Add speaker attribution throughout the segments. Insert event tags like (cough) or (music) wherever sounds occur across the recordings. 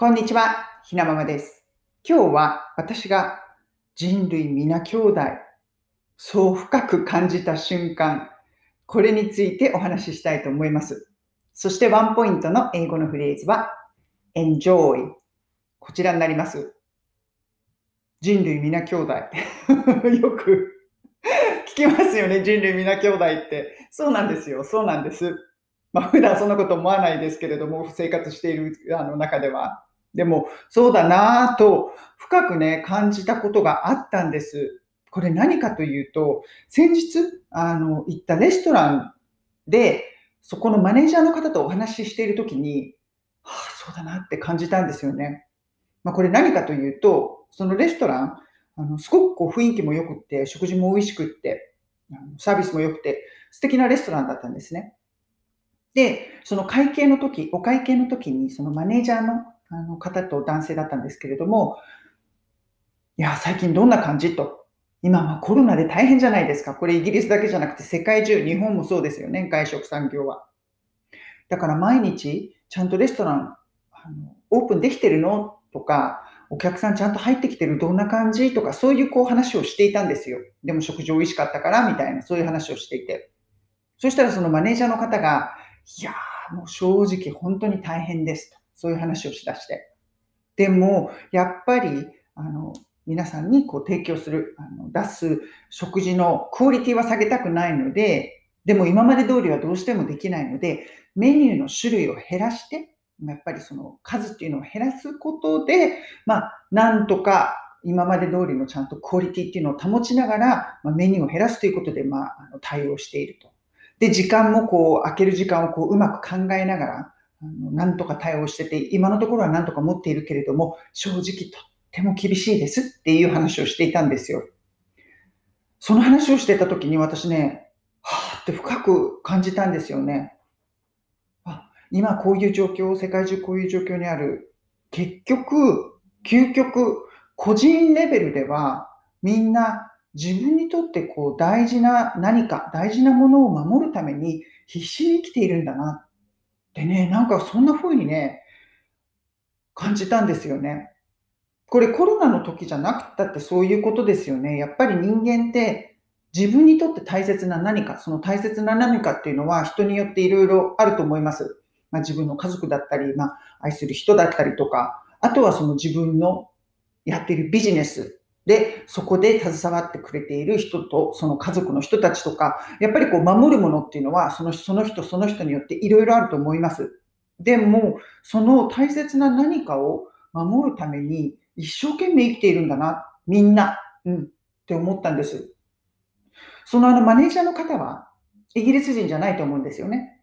Speaker 1: こんにちは、ひなままです。今日は私が人類皆兄弟、そう深く感じた瞬間、これについてお話ししたいと思います。そしてワンポイントの英語のフレーズは enjoy。こちらになります。人類皆兄弟。(laughs) よく聞きますよね、人類皆兄弟って。そうなんですよ、そうなんです。まあ、普段そんなこと思わないですけれども、生活しているあの中では。でも、そうだなぁと深くね、感じたことがあったんです。これ何かというと、先日、あの、行ったレストランで、そこのマネージャーの方とお話ししているときに、はあ、そうだなって感じたんですよね。まあ、これ何かというと、そのレストラン、あのすごくこう雰囲気も良くって、食事も美味しくって、サービスも良くて、素敵なレストランだったんですね。で、その会計の時、お会計の時に、そのマネージャーのあの方と男性だったんですけれども、いや、最近どんな感じと。今はコロナで大変じゃないですか。これイギリスだけじゃなくて世界中、日本もそうですよね、外食産業は。だから毎日、ちゃんとレストラン、あのオープンできてるの？とか、お客さんちゃんと入ってきてるどんな感じ？とか、そういうこう話をしていたんですよ。でも食事美味しかったから、みたいな、そういう話をしていて。そしたらそのマネージャーの方が、いやー、もう正直本当に大変ですと。そういう話をしだして。でも、やっぱり、あの、皆さんにこう提供する、あの出す食事のクオリティは下げたくないので、でも今まで通りはどうしてもできないので、メニューの種類を減らして、やっぱりその数っていうのを減らすことで、まあ、なんとか今まで通りのちゃんとクオリティっていうのを保ちながら、まあ、メニューを減らすということで、まあ、対応していると。で、時間もこう、空ける時間をこう、うまく考えながら、あのなんとか対応してて、今のところはなんとか持っているけれども、正直とっても厳しいですっていう話をしていたんですよ。その話をしてた時に私ね、はぁって深く感じたんですよね。あ、今こういう状況、世界中こういう状況にある。結局、究極、個人レベルではみんな自分にとってこう大事な何か、大事なものを守るために必死に生きているんだなってね、なんかそんな風にね、感じたんですよね。これコロナの時じゃなくったってそういうことですよね。やっぱり人間って自分にとって大切な何か、その大切な何かっていうのは人によっていろいろあると思います。まあ、自分の家族だったり、まあ、愛する人だったりとか、あとはその自分のやっているビジネスで、そこで携わってくれている人と、その家族の人たちとか、やっぱりこう守るものっていうのは、そのその人その人によっていろいろあると思います。でも、その大切な何かを守るために一生懸命生きているんだな、みんな、うん、って思ったんです。そのあのマネージャーの方は、イギリス人じゃないと思うんですよね。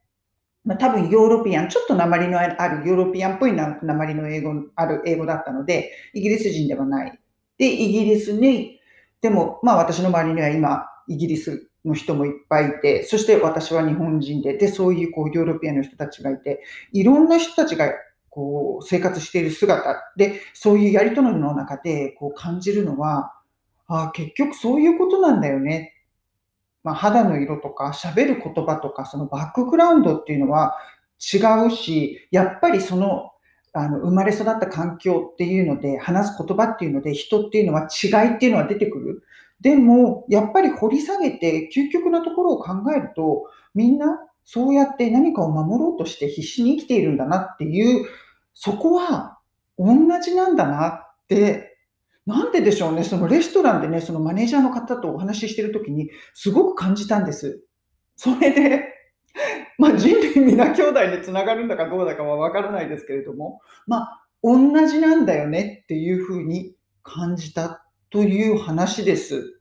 Speaker 1: まあ、多分ヨーロピアン、ちょっと訛りのあるヨーロピアンっぽい訛りの英語、ある英語だったので、イギリス人ではない。で、イギリスに、でも、まあ私の周りには今、イギリスの人もいっぱいいて、そして私は日本人で、で、そういうこうヨーロピアの人たちがいて、いろんな人たちがこう生活している姿で、そういうやりとりの中でこう感じるのは、ああ、結局そういうことなんだよね。まあ、肌の色とか喋る言葉とかそのバックグラウンドっていうのは違うし、やっぱりそのあの生まれ育った環境っていうので話す言葉っていうので人っていうのは違いっていうのは出てくる。でもやっぱり掘り下げて究極なところを考えるとみんなそうやって何かを守ろうとして必死に生きているんだなっていうそこは同じなんだなってなんででしょうね、そのレストランでね、そのマネージャーの方とお話ししてるときに、すごく感じたんです。それで、まあ、人類皆兄弟でつながるんだかどうだかはわからないですけれども、まあ、同じなんだよねっていうふうに感じたという話です。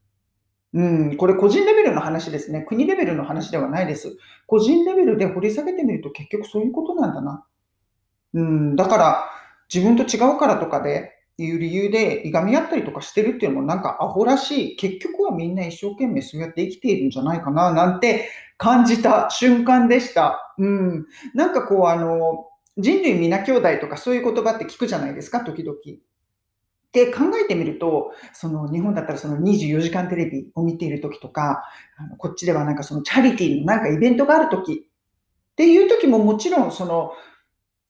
Speaker 1: うん、これ個人レベルの話ですね。国レベルの話ではないです。個人レベルで掘り下げてみると結局そういうことなんだな。うん、だから自分と違うからとかで、いう理由でいがみ合ったりとかしてるっていうのもなんかアホらしい。結局はみんな一生懸命そうやって生きているんじゃないかななんて感じた瞬間でした。うん。なんかこうあの、人類皆兄弟とかそういう言葉って聞くじゃないですか、時々。で、考えてみると、その日本だったらその24時間テレビを見ている時とか、あのこっちではなんかそのチャリティーのなんかイベントがある時っていう時ももちろんその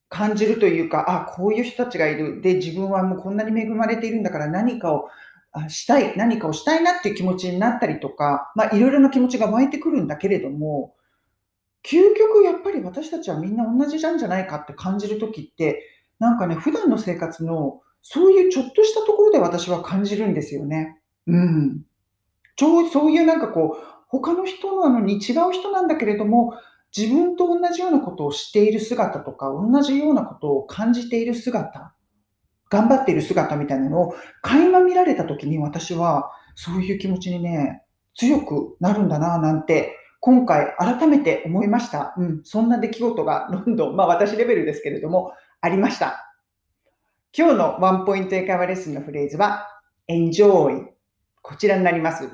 Speaker 1: 感じるというか、あ、こういう人たちがいる。で、自分はもうこんなに恵まれているんだから何かをしたい、何かをしたいなっていう気持ちになったりとか、まあいろいろな気持ちが湧いてくるんだけれども、究極やっぱり私たちはみんな同じなんじゃないかって感じるときって、なんかね、普段の生活のそういうちょっとしたところで私は感じるんですよね。うん。ちょそういうなんかこう、他の人なのに違う人なんだけれども、自分と同じようなことをしている姿とか、同じようなことを感じている姿、頑張っている姿みたいなのを垣間見られたときに私はそういう気持ちにね、強くなるんだな、なんて、今回改めて思いました。うん、そんな出来事がロンドン、まあ私レベルですけれども、ありました。今日のワンポイント英会話レッスンのフレーズは、enjoy。こちらになります。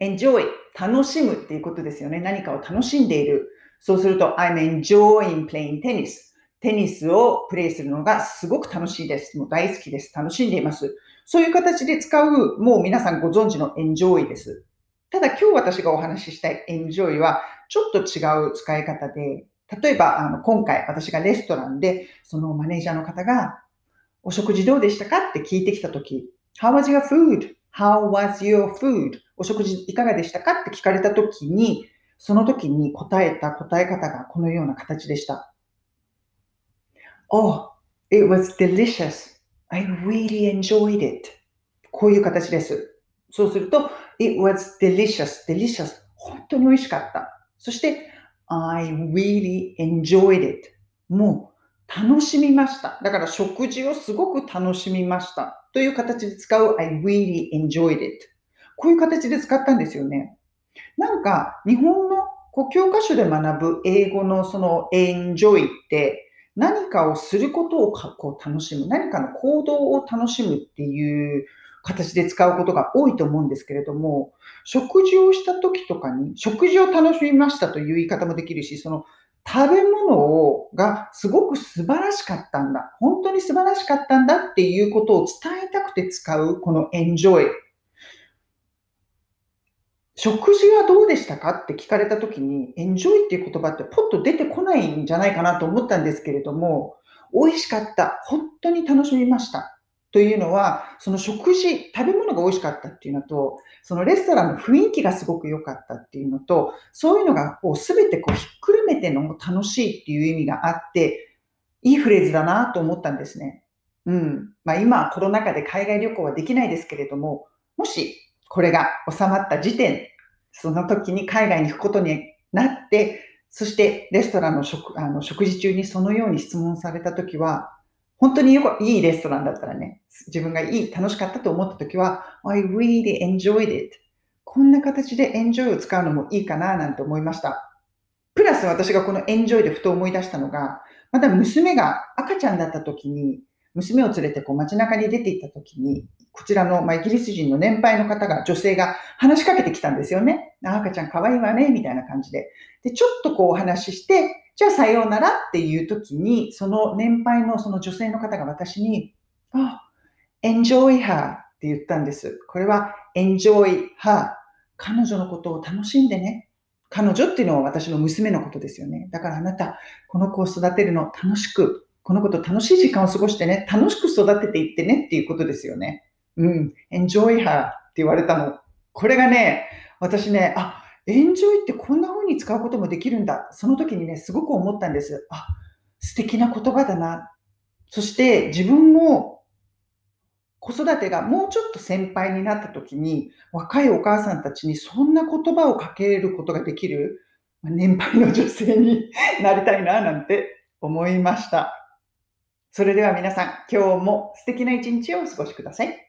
Speaker 1: enjoy。楽しむっていうことですよね。何かを楽しんでいる。そうすると、I'm enjoying playing tennis. テニスをプレイするのがすごく楽しいです。もう大好きです。楽しんでいます。そういう形で使う、もう皆さんご存知の enjoy です。ただ今日私がお話ししたい enjoy はちょっと違う使い方で、例えばあの今回私がレストランでそのマネージャーの方がお食事どうでしたかって聞いてきたとき、How was your food?How was your food? お食事いかがでしたかって聞かれたときに、その時に答えた答え方がこのような形でした。Oh, it was delicious. I really enjoyed it. こういう形です。そうすると、it was delicious, delicious. 本当に美味しかった。そして、I really enjoyed it. もう楽しみました。だから食事をすごく楽しみましたという形で使う I really enjoyed it。こういう形で使ったんですよね。なんか日本のこう教科書で学ぶ英語のその enjoy って何かをすることをこう楽しむ、何かの行動を楽しむっていう形で使うことが多いと思うんですけれども、食事をした時とかに、食事を楽しみましたという言い方もできるし、その食べ物をがすごく素晴らしかったんだ。本当に素晴らしかったんだっていうことを伝えたくて使うこの enjoy。食事はどうでしたかって聞かれたときに enjoy っていう言葉ってポッと出てこないんじゃないかなと思ったんですけれども、美味しかった。本当に楽しみました。というのは、その食事、食べ物が美味しかったっていうのと、そのレストランの雰囲気がすごく良かったっていうのと、そういうのがこう全てこうひっくるめてのも楽しいっていう意味があって、いいフレーズだなと思ったんですね。うん。まあ今コロナ禍で海外旅行はできないですけれども、もしこれが収まった時点、その時に海外に行くことになって、そしてレストランの食あの食事中にそのように質問された時は、本当によくいいレストランだったらね、自分がいい、楽しかったと思ったときは、I really enjoyed it. こんな形で enjoy を使うのもいいかななんて思いました。プラス私がこの enjoy でふと思い出したのが、また娘が赤ちゃんだった時に、娘を連れてこう街中に出て行った時に、こちらの、まあ、イギリス人の年配の方が、女性が話しかけてきたんですよね。赤ちゃん可愛いわね、みたいな感じで。で、ちょっとこうお話しして、じゃあさようならっていう時に、その年配のその女性の方が私に、あ、enjoy her って言ったんです。これは enjoy her 彼女のことを楽しんでね。彼女っていうのは私の娘のことですよね。だからあなた、この子を育てるの楽しく、この子と楽しい時間を過ごしてね、楽しく育てていってねっていうことですよね。うん、enjoy her って言われたの。これがね、私ね、あ、エンジョイってこんな風に使うこともできるんだ。その時にね、すごく思ったんです。あ、素敵な言葉だな。そして自分も子育てがもうちょっと先輩になった時に、若いお母さんたちにそんな言葉をかけることができる年配の女性に (laughs) なりたいななんて思いました。それでは皆さん、今日も素敵な一日をお過ごしください。